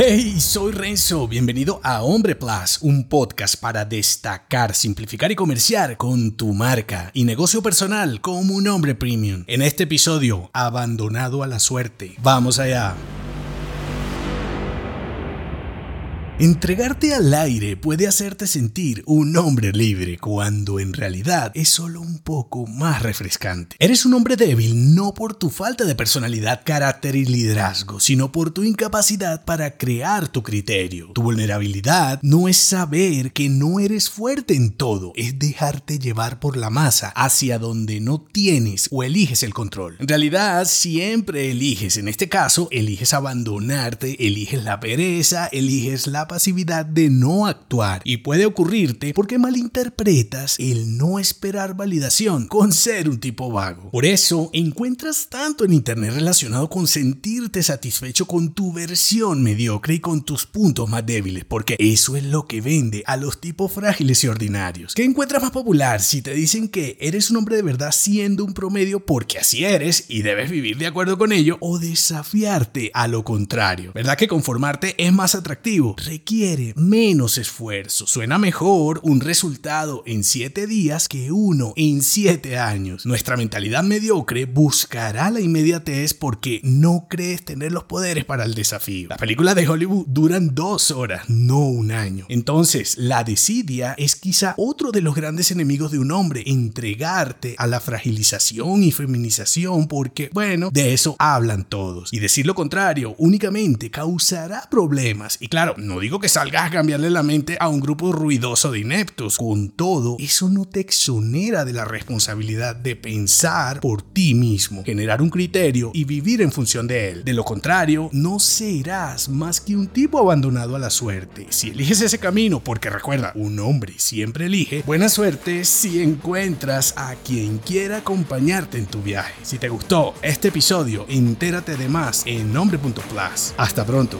Hey, soy Renzo, bienvenido a Hombre Plus, un podcast para destacar, simplificar y comerciar con tu marca y negocio personal como un hombre premium. En este episodio, abandonado a la suerte. Vamos allá. Entregarte al aire puede hacerte sentir un hombre libre cuando en realidad es solo un poco más refrescante. Eres un hombre débil no por tu falta de personalidad, carácter y liderazgo, sino por tu incapacidad para crear tu criterio. Tu vulnerabilidad no es saber que no eres fuerte en todo, es dejarte llevar por la masa hacia donde no tienes o eliges el control. En realidad siempre eliges, en este caso, eliges abandonarte, eliges la pereza, eliges la pasividad de no actuar y puede ocurrirte porque malinterpretas el no esperar validación con ser un tipo vago. Por eso encuentras tanto en internet relacionado con sentirte satisfecho con tu versión mediocre y con tus puntos más débiles, porque eso es lo que vende a los tipos frágiles y ordinarios. ¿Qué encuentras más popular si te dicen que eres un hombre de verdad siendo un promedio porque así eres y debes vivir de acuerdo con ello o desafiarte a lo contrario? ¿Verdad que conformarte es más atractivo? Requiere menos esfuerzo. Suena mejor un resultado en 7 días que uno en 7 años. Nuestra mentalidad mediocre buscará la inmediatez porque no crees tener los poderes para el desafío. Las películas de Hollywood duran dos horas, no un año. Entonces, la desidia es quizá otro de los grandes enemigos de un hombre, entregarte a la fragilización y feminización porque, bueno, de eso hablan todos. Y decir lo contrario únicamente causará problemas. Y claro, no digo digo que salgas a cambiarle la mente a un grupo ruidoso de ineptos. Con todo, eso no te exonera de la responsabilidad de pensar por ti mismo, generar un criterio y vivir en función de él. De lo contrario, no serás más que un tipo abandonado a la suerte. Si eliges ese camino, porque recuerda, un hombre siempre elige, buena suerte si encuentras a quien quiera acompañarte en tu viaje. Si te gustó este episodio, entérate de más en nombre.plus. Hasta pronto.